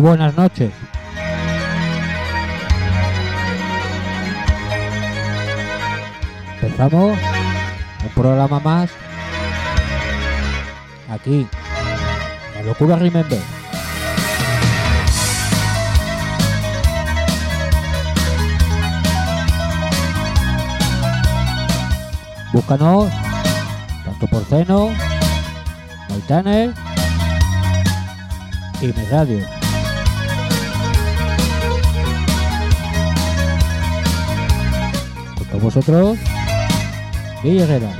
Buenas noches. Empezamos un programa más aquí la Locura Remember. Búscanos tanto por Ceno, Maitaner y mi radio. vosotros, Guille Herrera.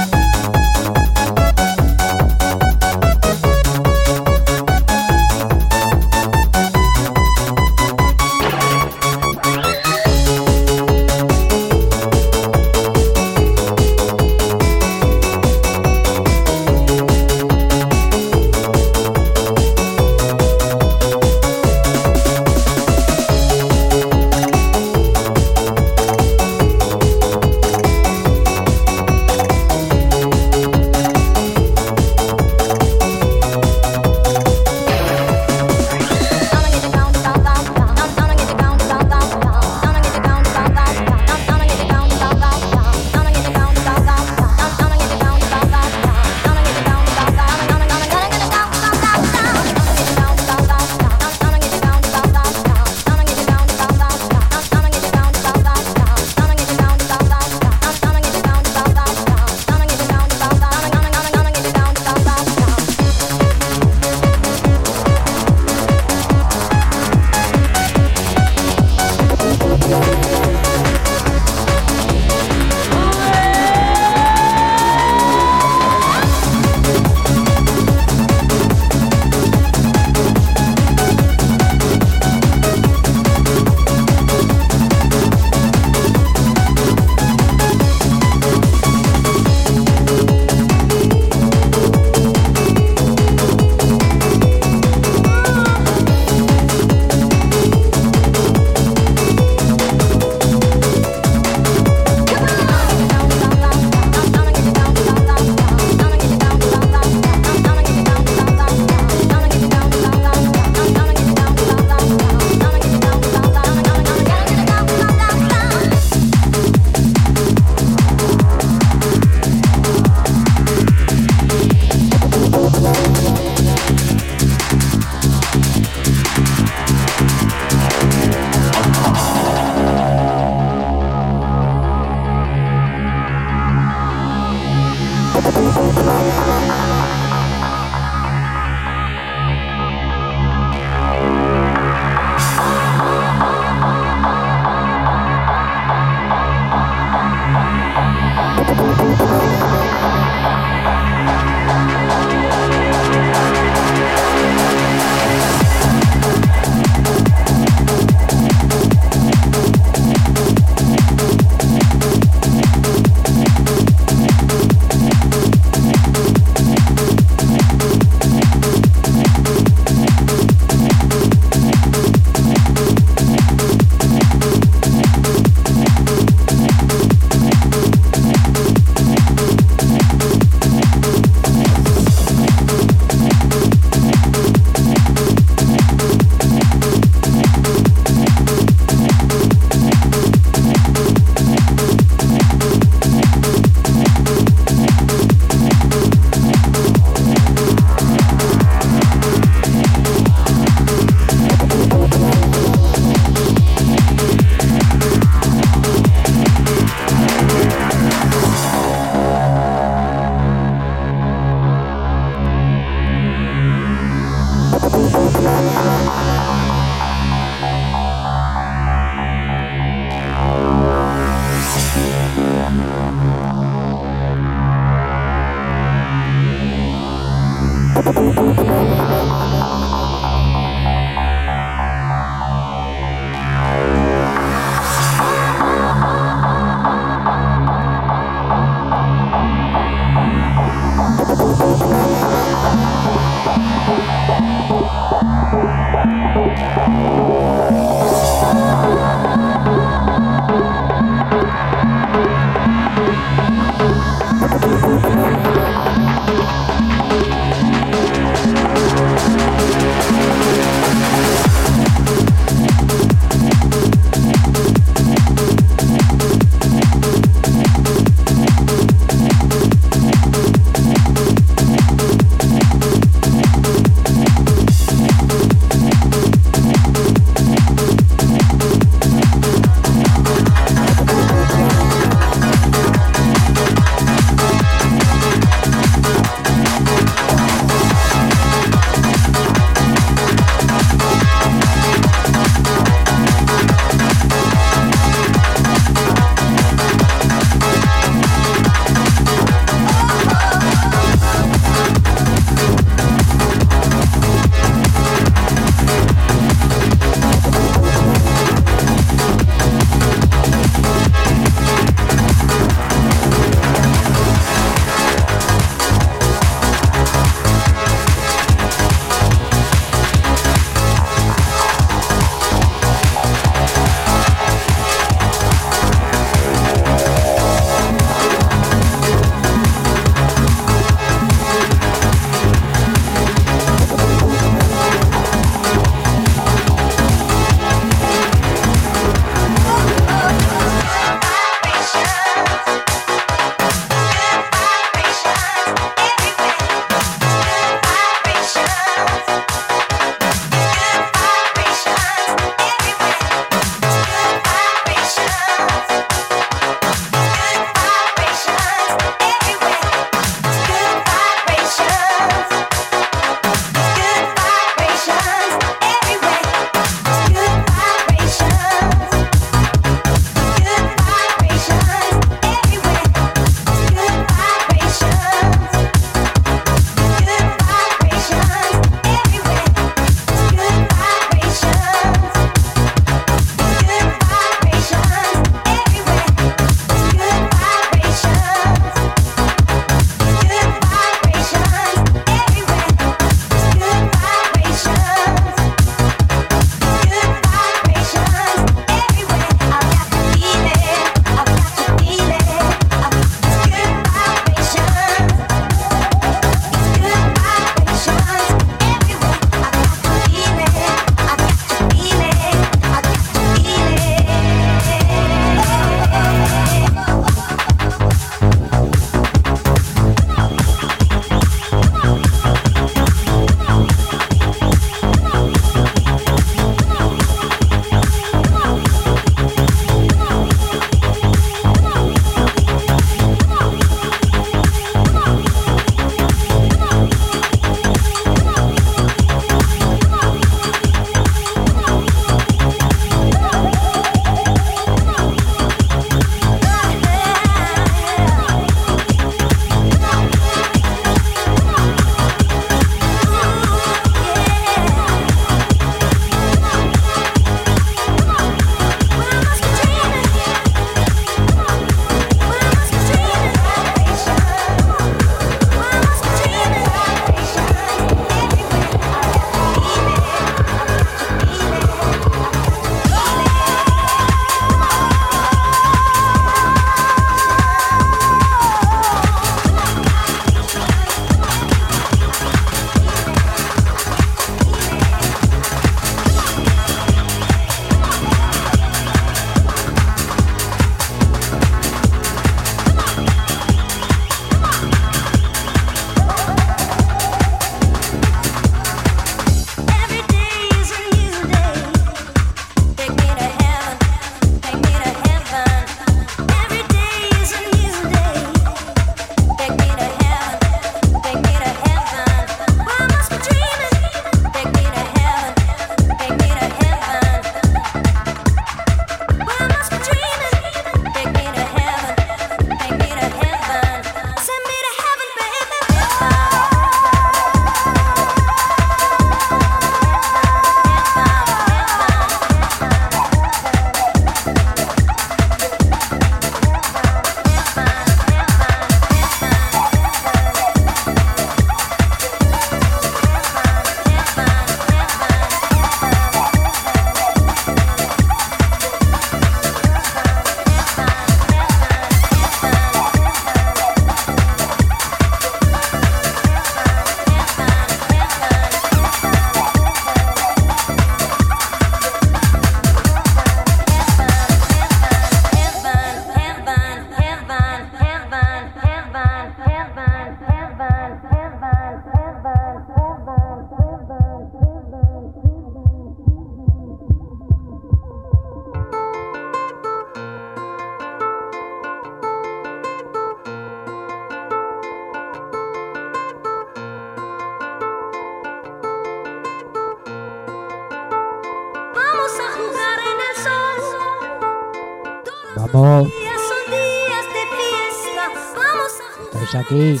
aquí.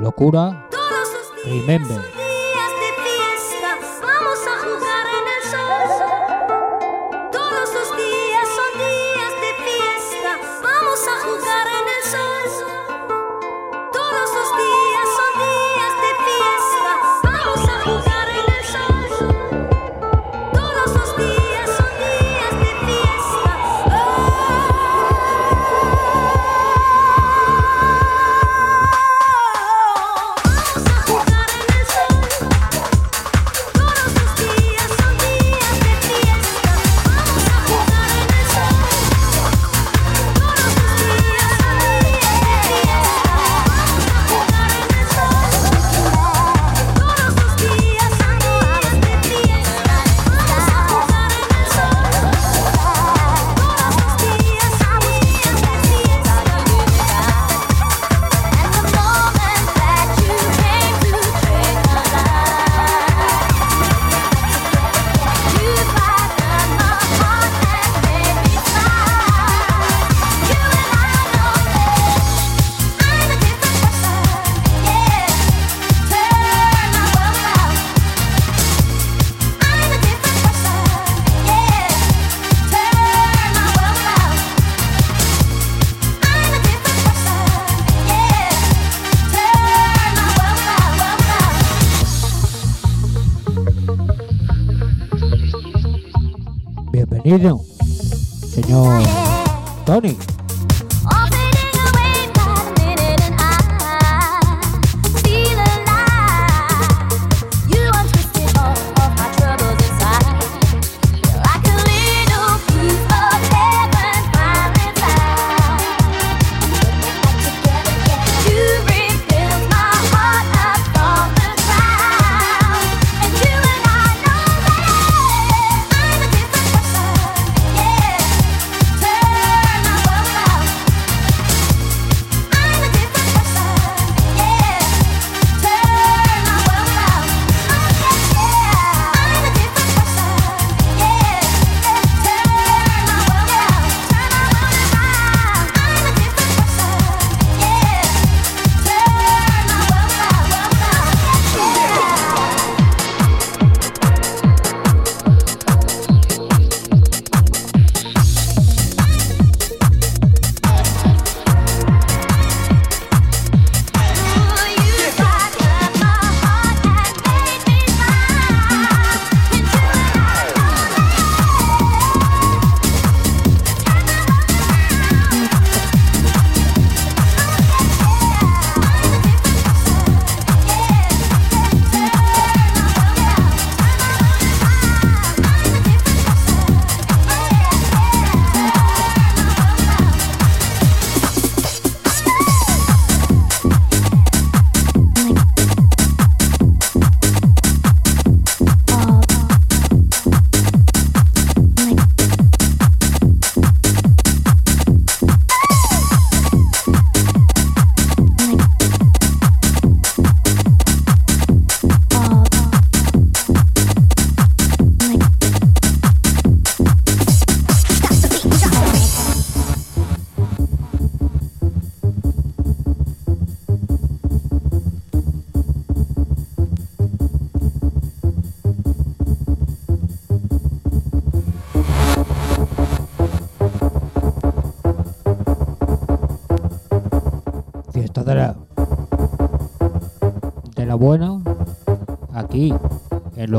Locura. Remember. região.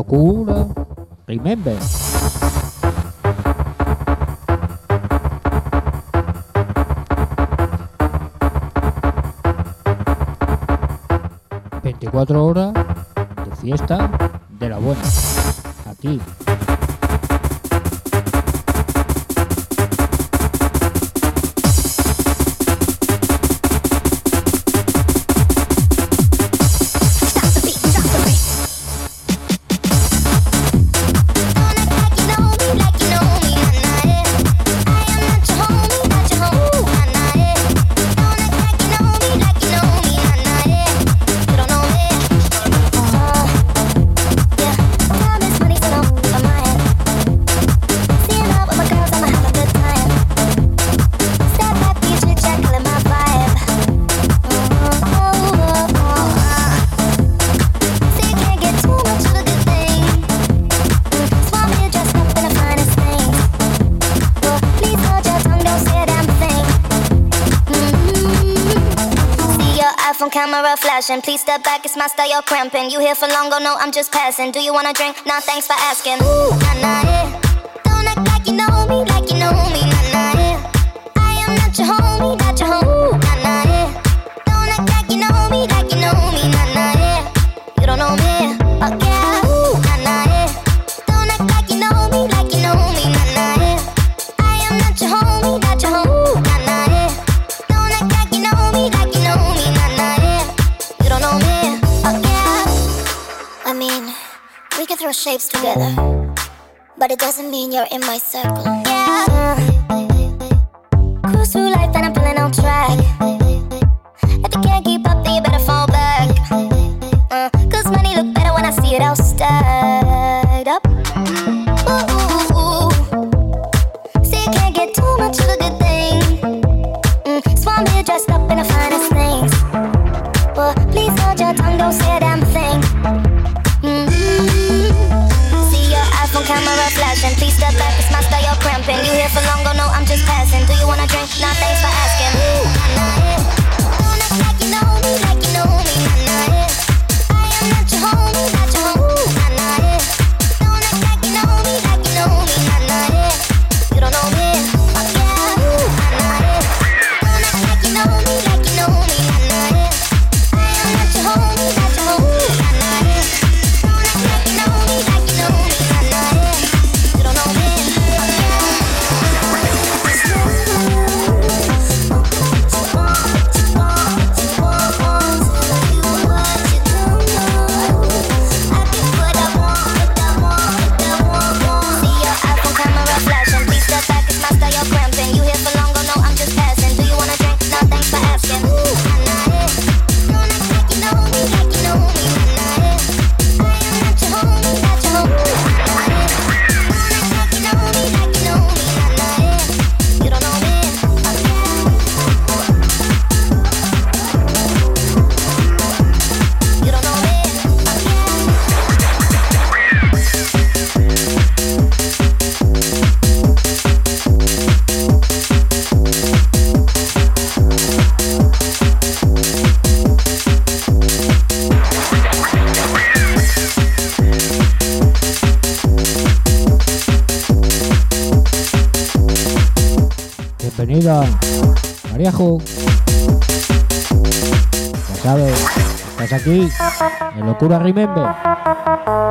locura. Remember. Veinticuatro horas de fiesta you here for long? Oh no, I'm just passing. Do you wanna drink? Nah, thanks. We can throw shapes together, but it doesn't mean you're in my circle. Yeah. Cruise through life and I'm feeling on track. Sakura Remember.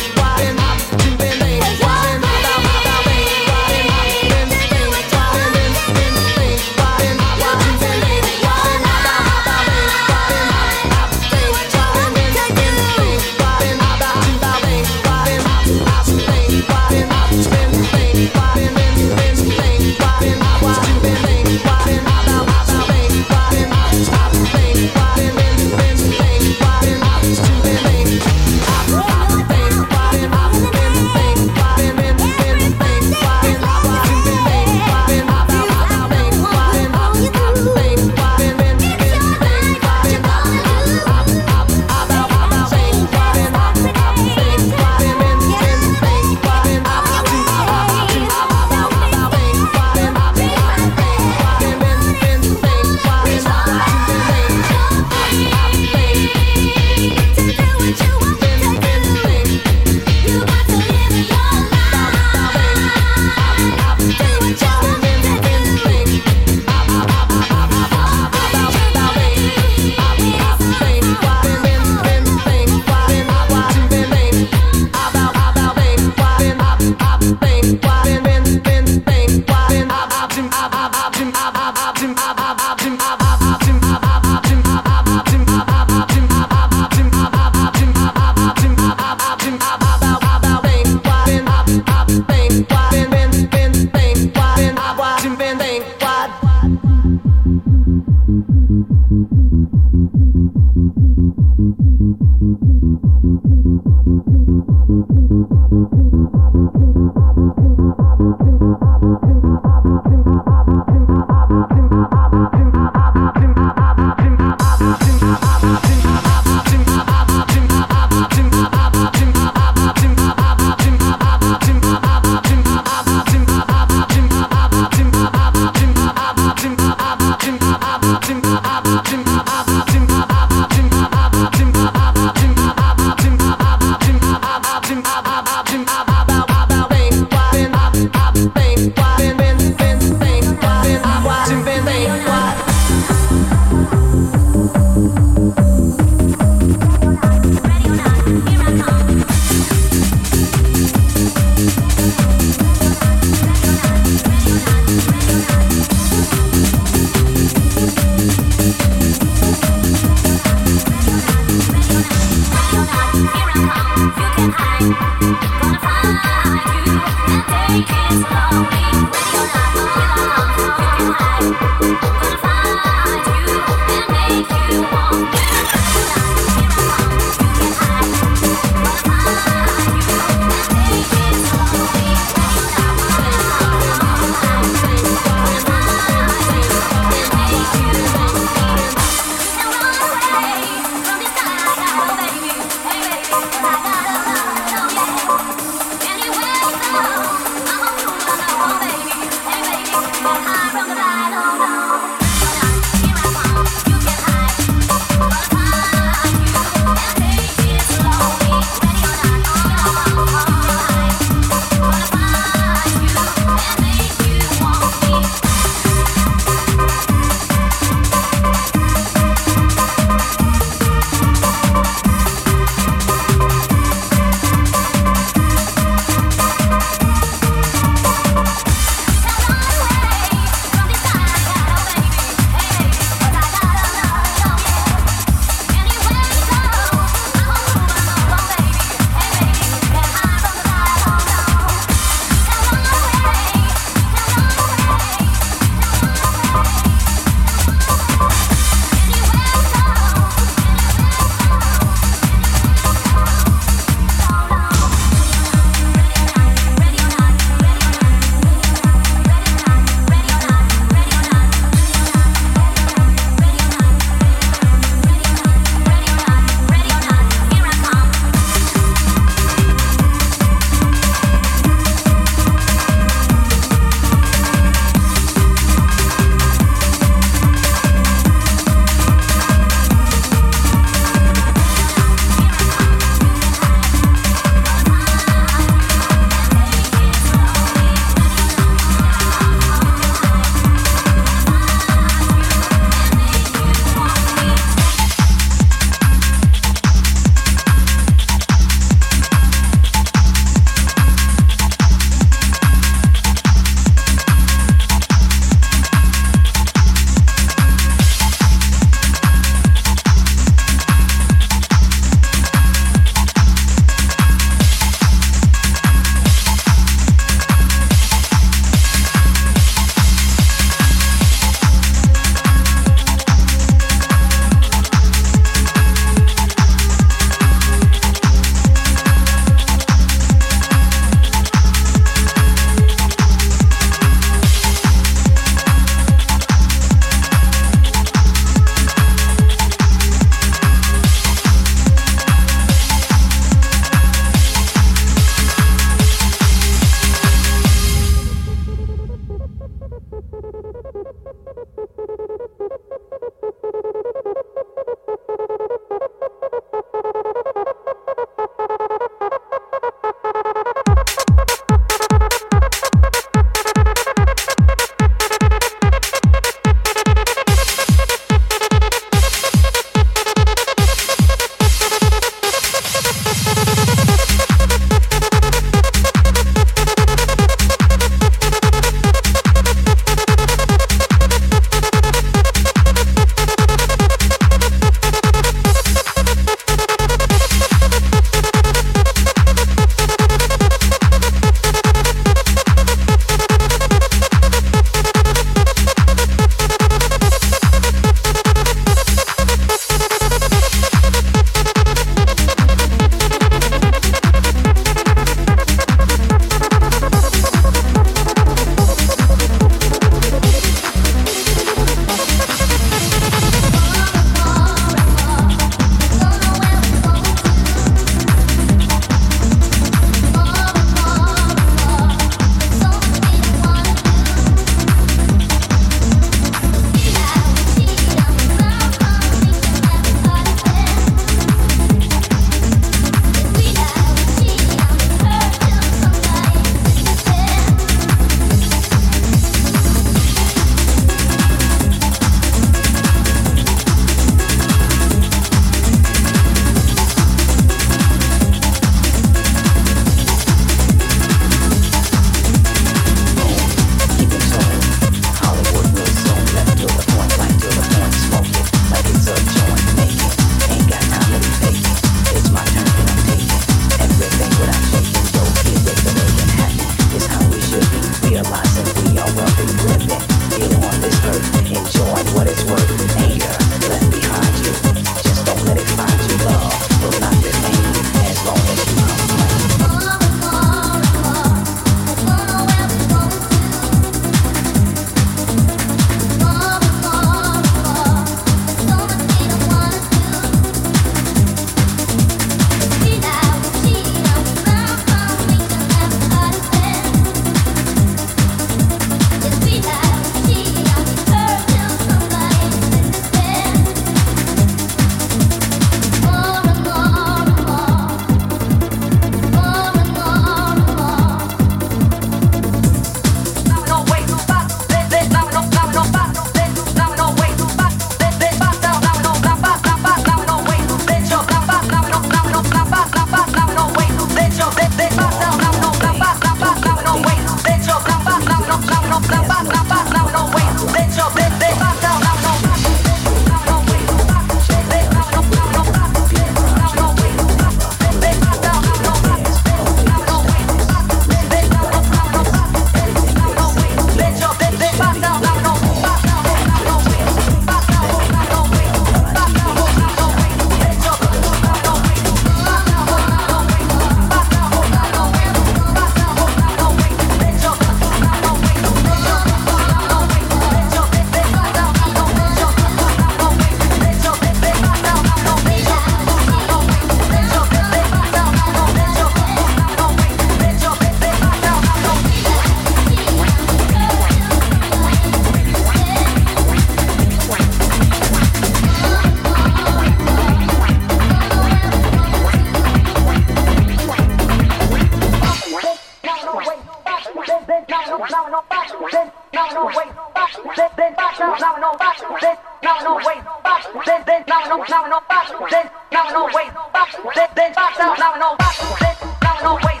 no, now no box, then now no wait, box, then box out, now no box, then now no wait.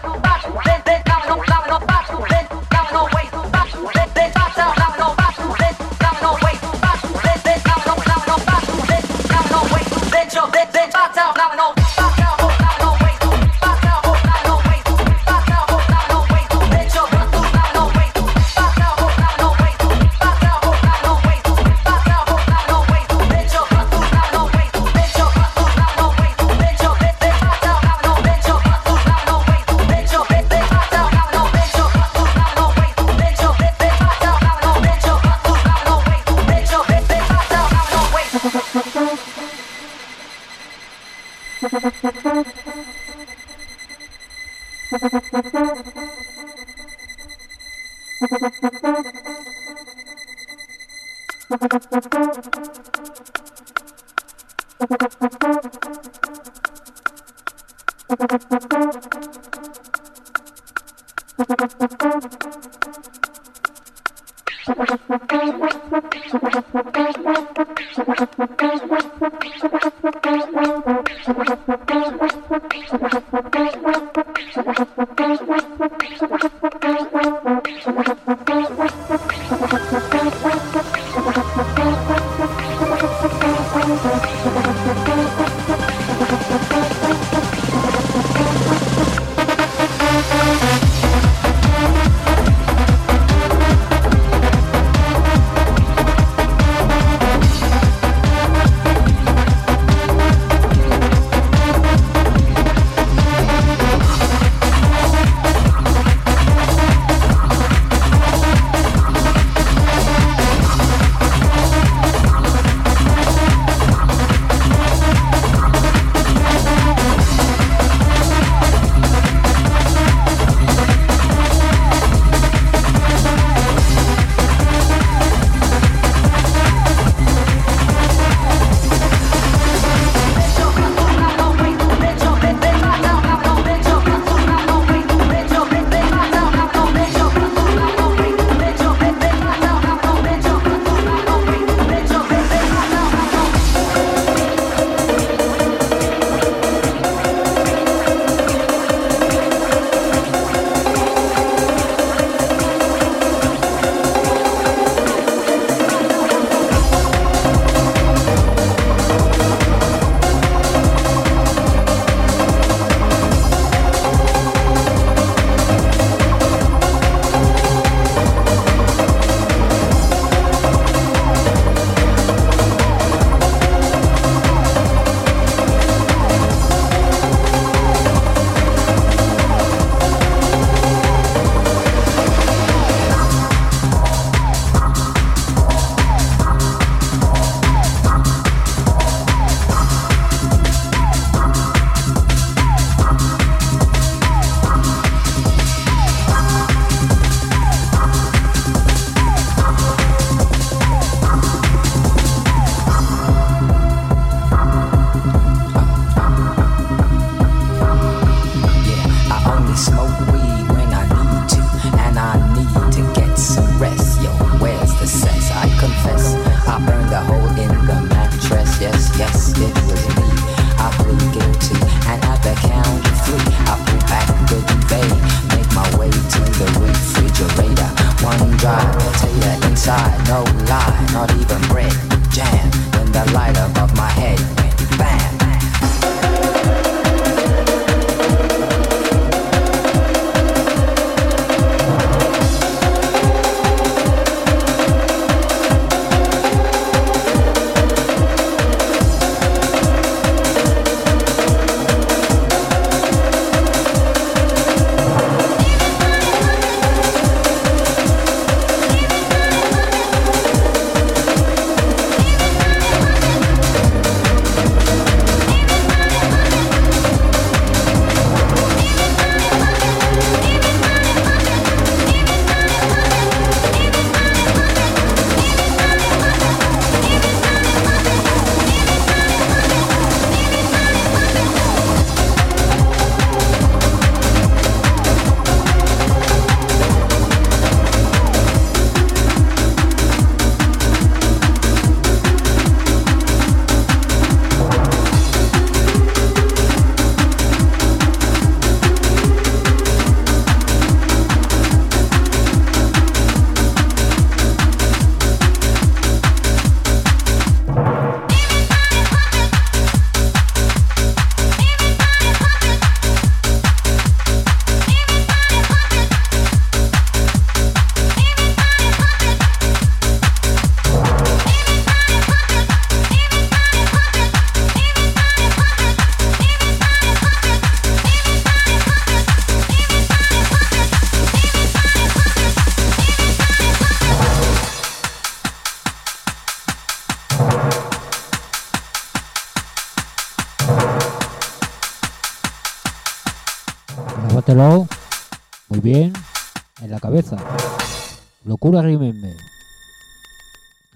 Locura Remember.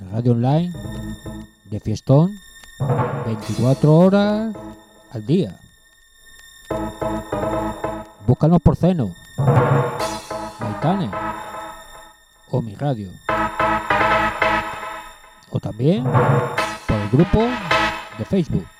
Radio online de fiestón 24 horas al día. Búscanos por Ceno, Maitane o mi radio. O también por el grupo de Facebook.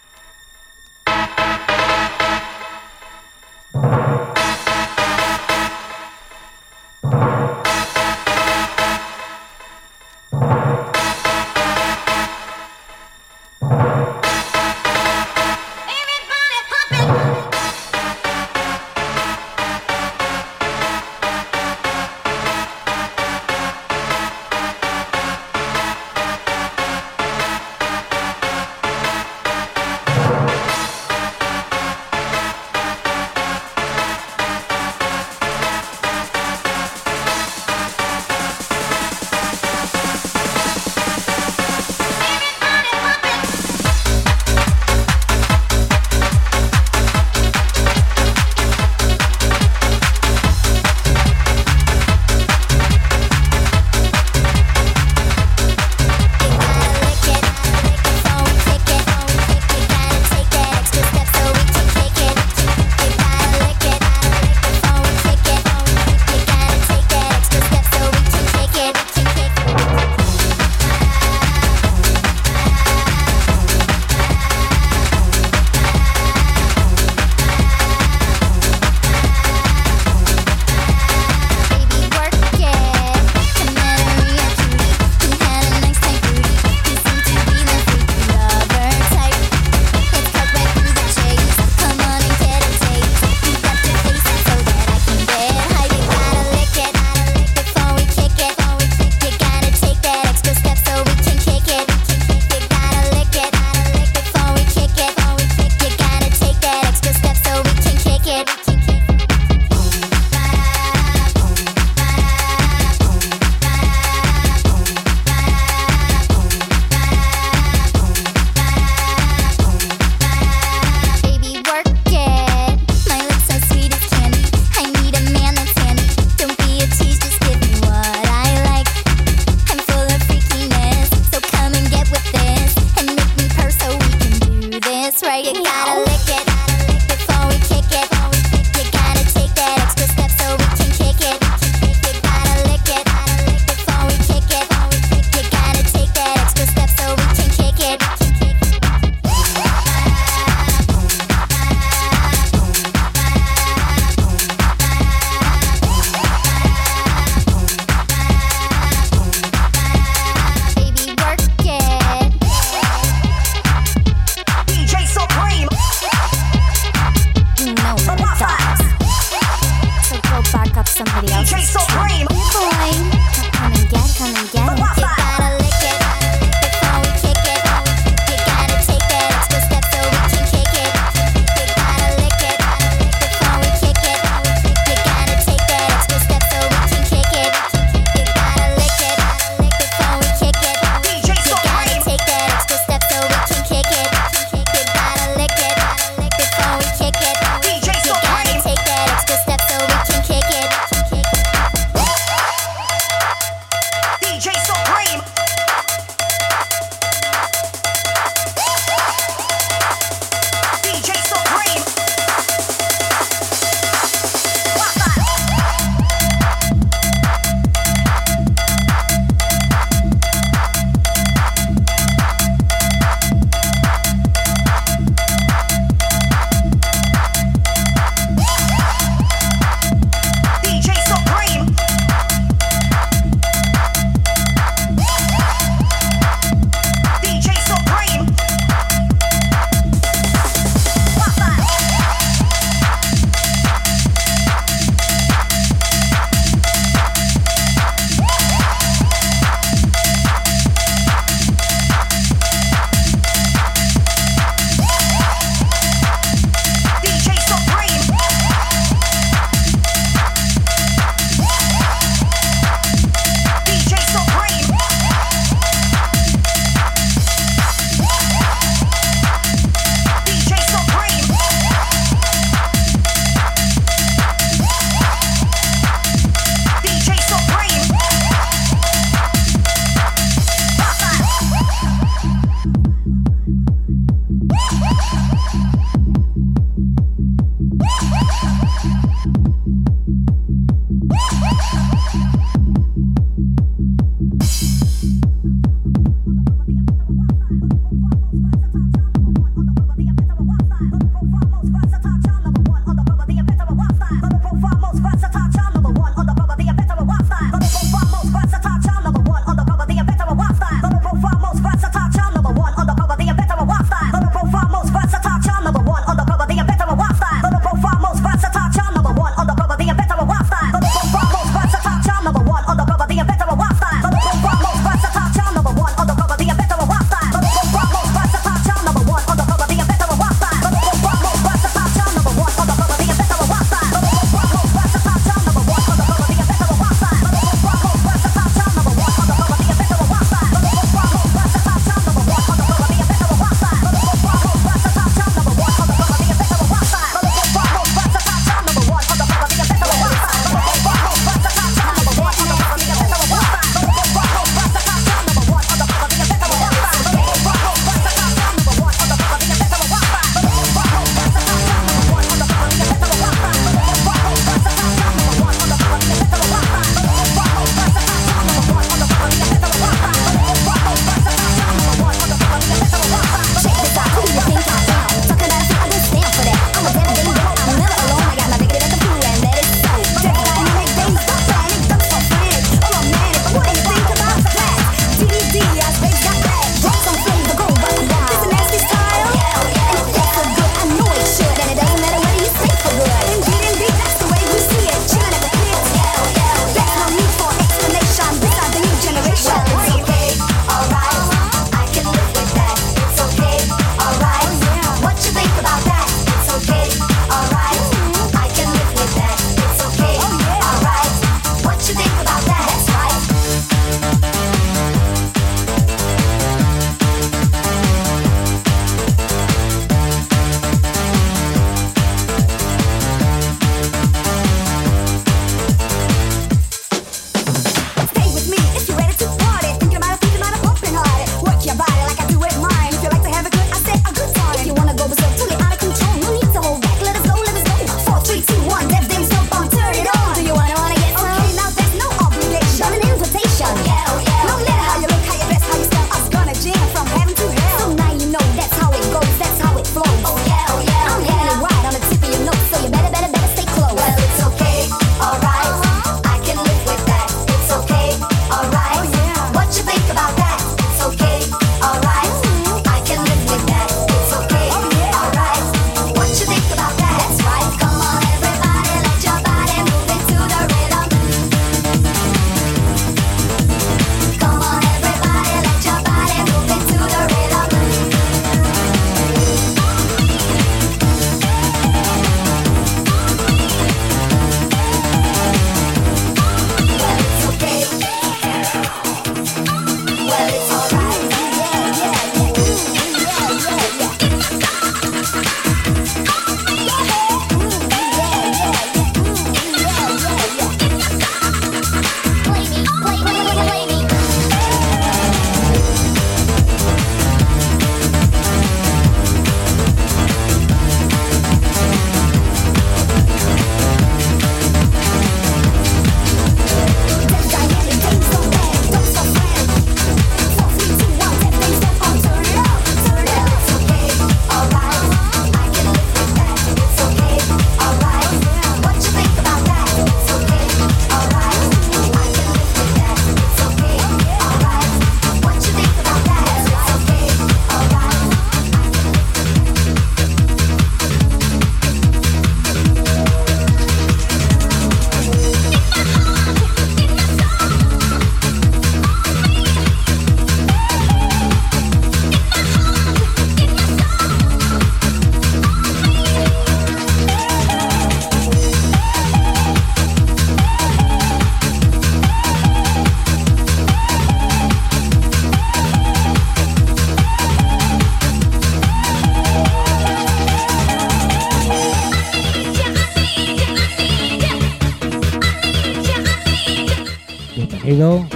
Dirigido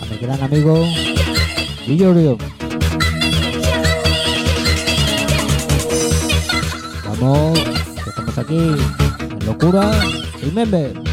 a mi gran amigo Guillorio. Vamos, estamos aquí Locura y Member.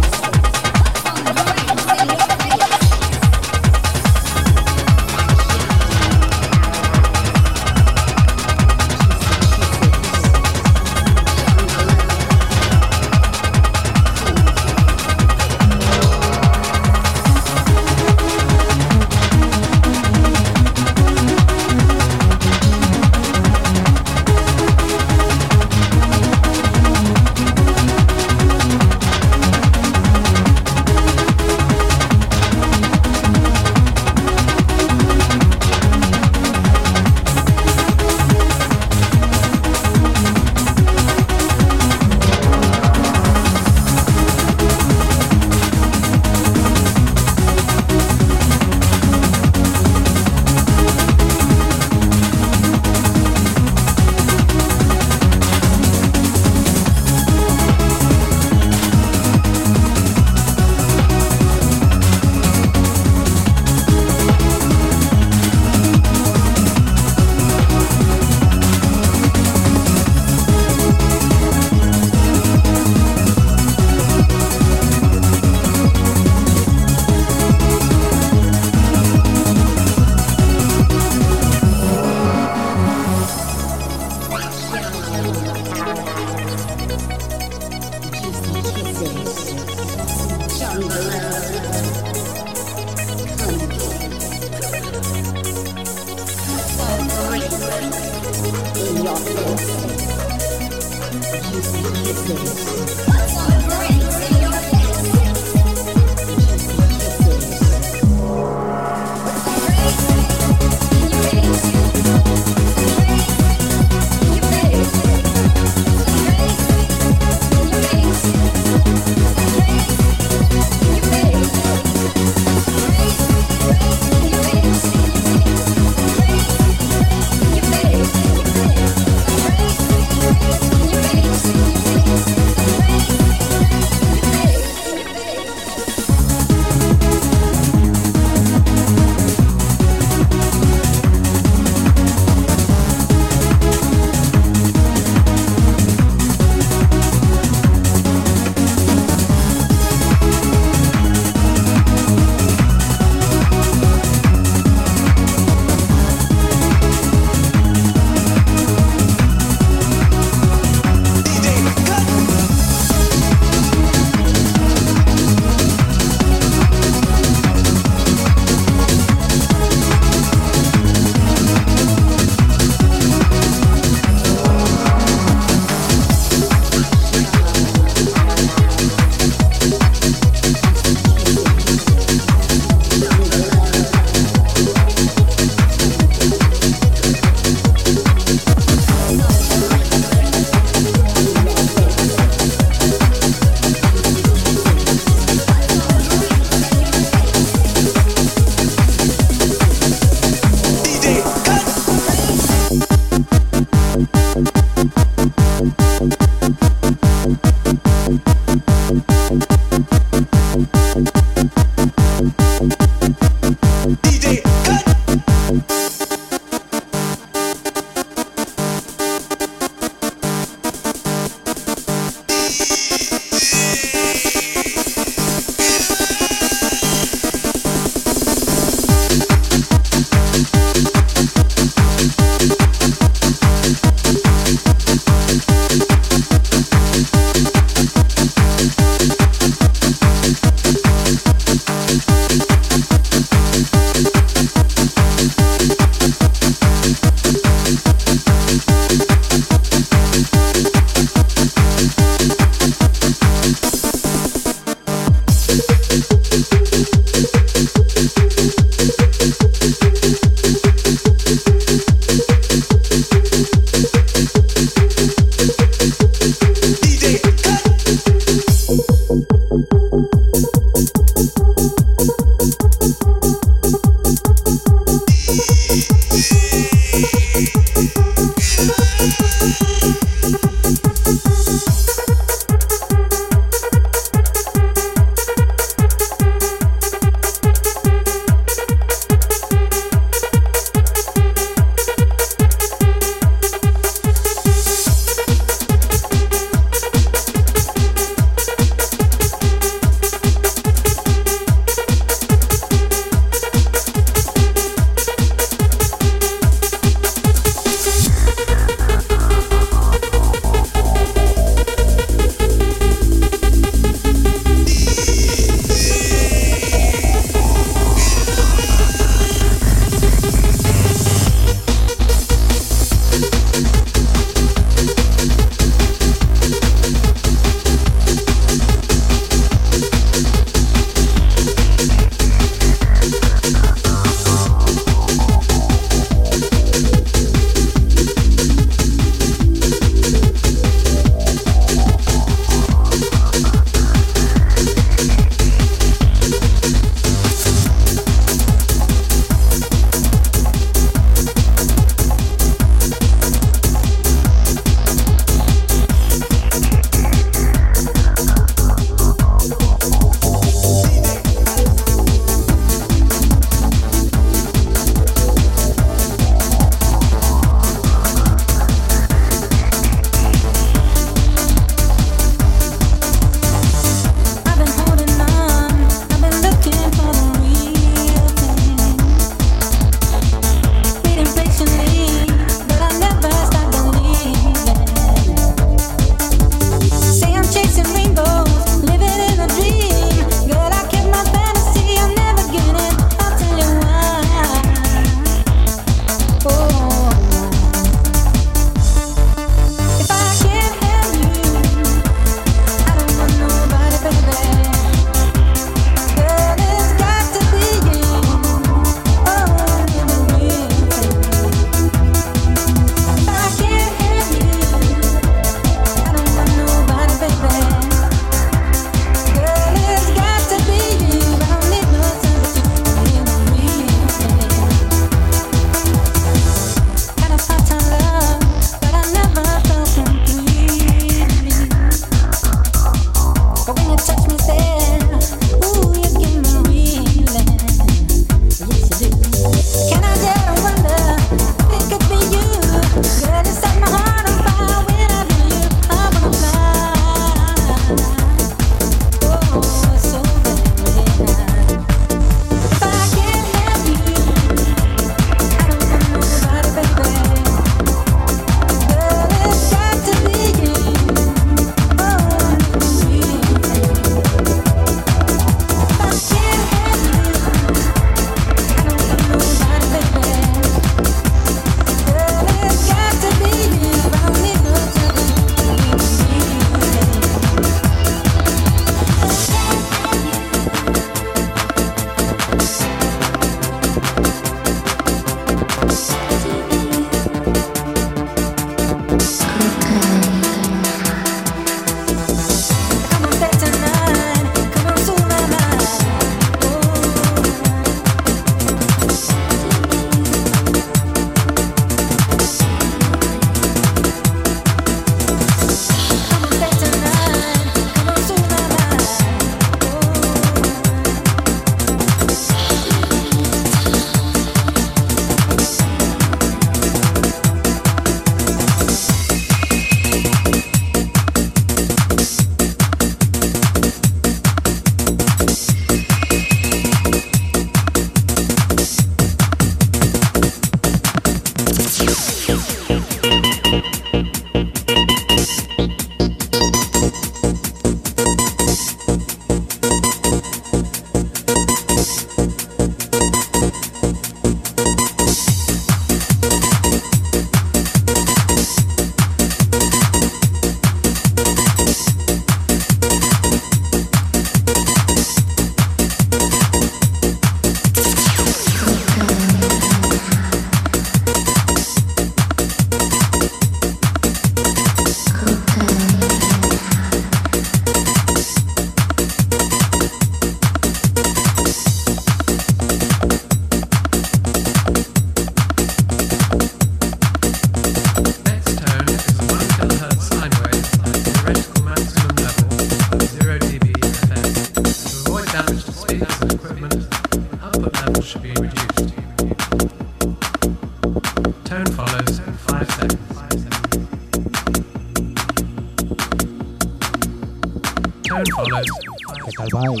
¿Qué tal vais?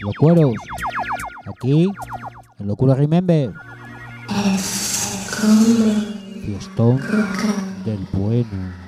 Locueros. Aquí, en Locura Remember. Fiestón del bueno.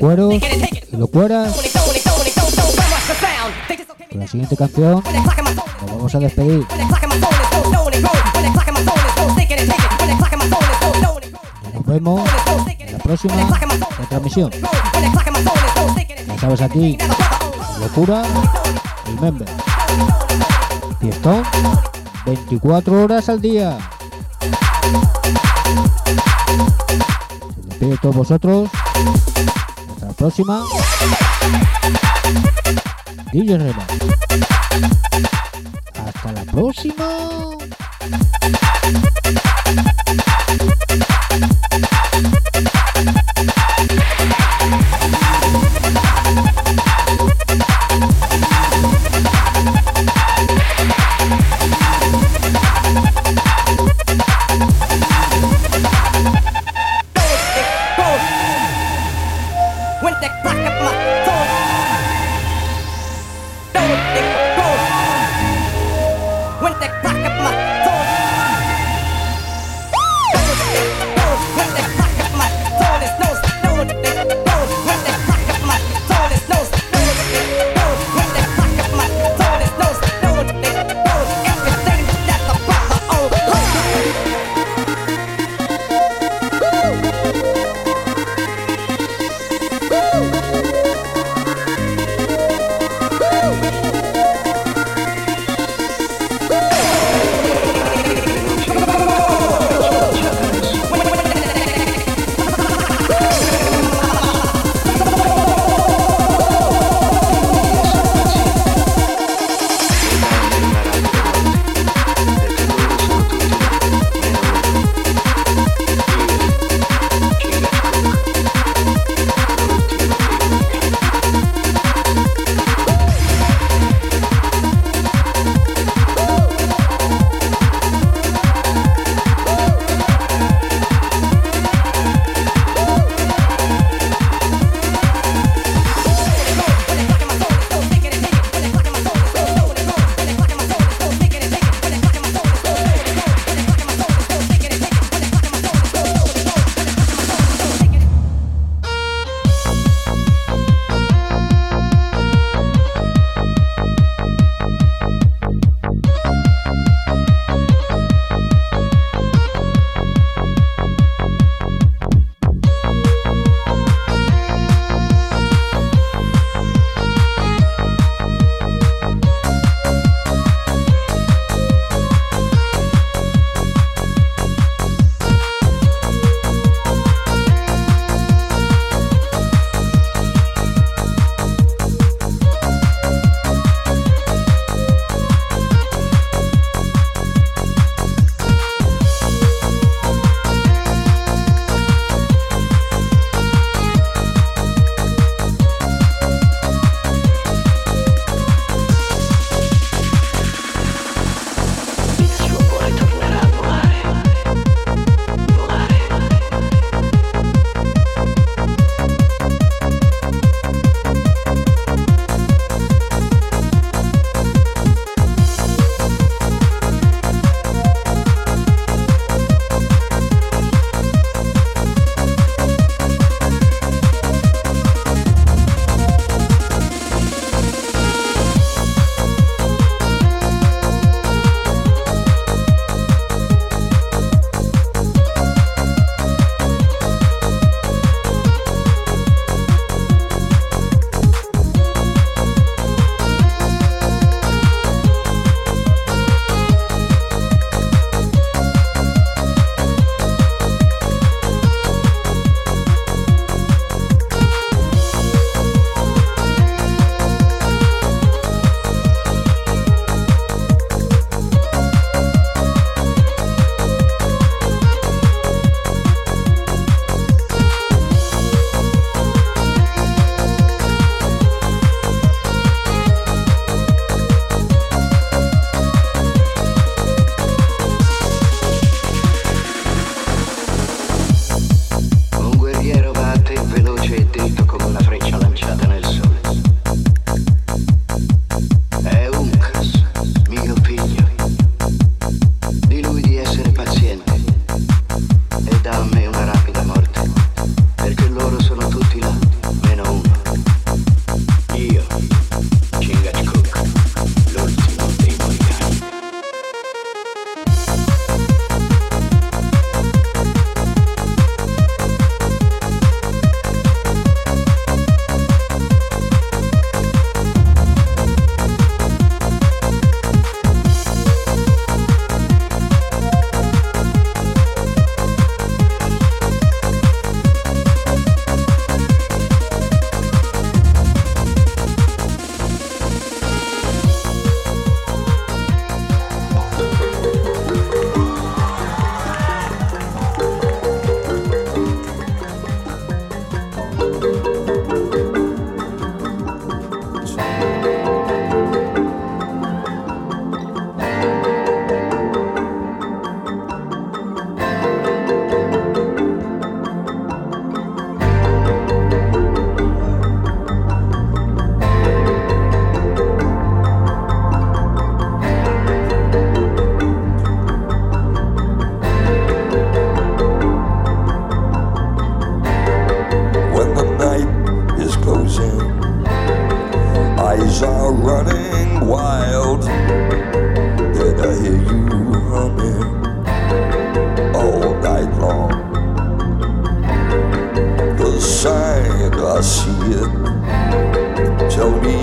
Cueros y los cueras. Con la siguiente canción nos vamos a despedir. Nos vemos en la próxima retransmisión. Ya sabes aquí, locura. Y member. Fiestón, 24 horas al día. Se despide de todos vosotros. Próxima. DJ Rema. Hasta la próxima. are running wild. Did I hear you humming all night long? The sign, I see it. Tell me,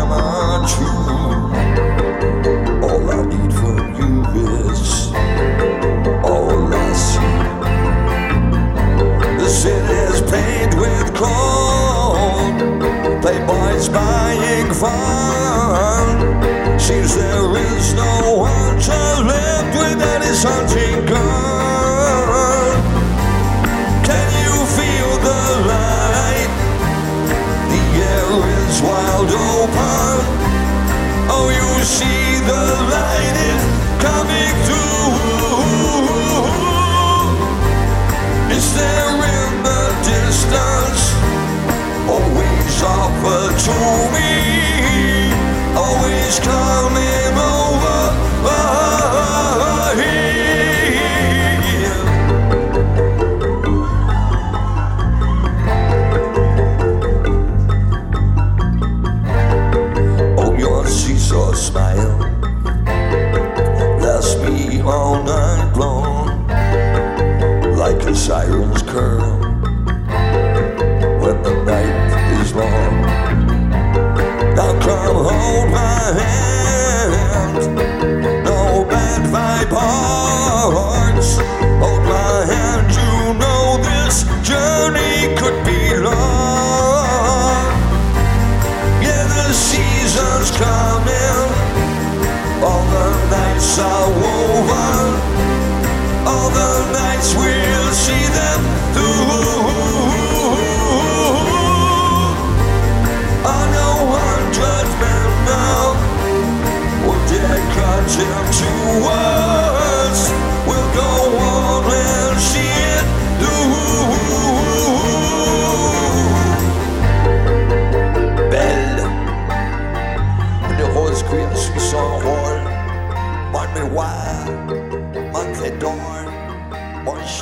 am I true? All I need from you is all I see. The city's painted with gold. Playboys by found. There is no one to left with that is hunting gone. Can you feel the light? The air is wild open. Oh, you see the light is coming through. Is there but to me, always coming home. Hold my hand, no bad. Hold my hand, you know this journey could be long. Yeah, the season's coming. All the nights are woven. All the nights we'll see them through.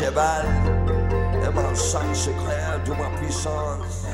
Cheval et mon sang secret de ma puissance.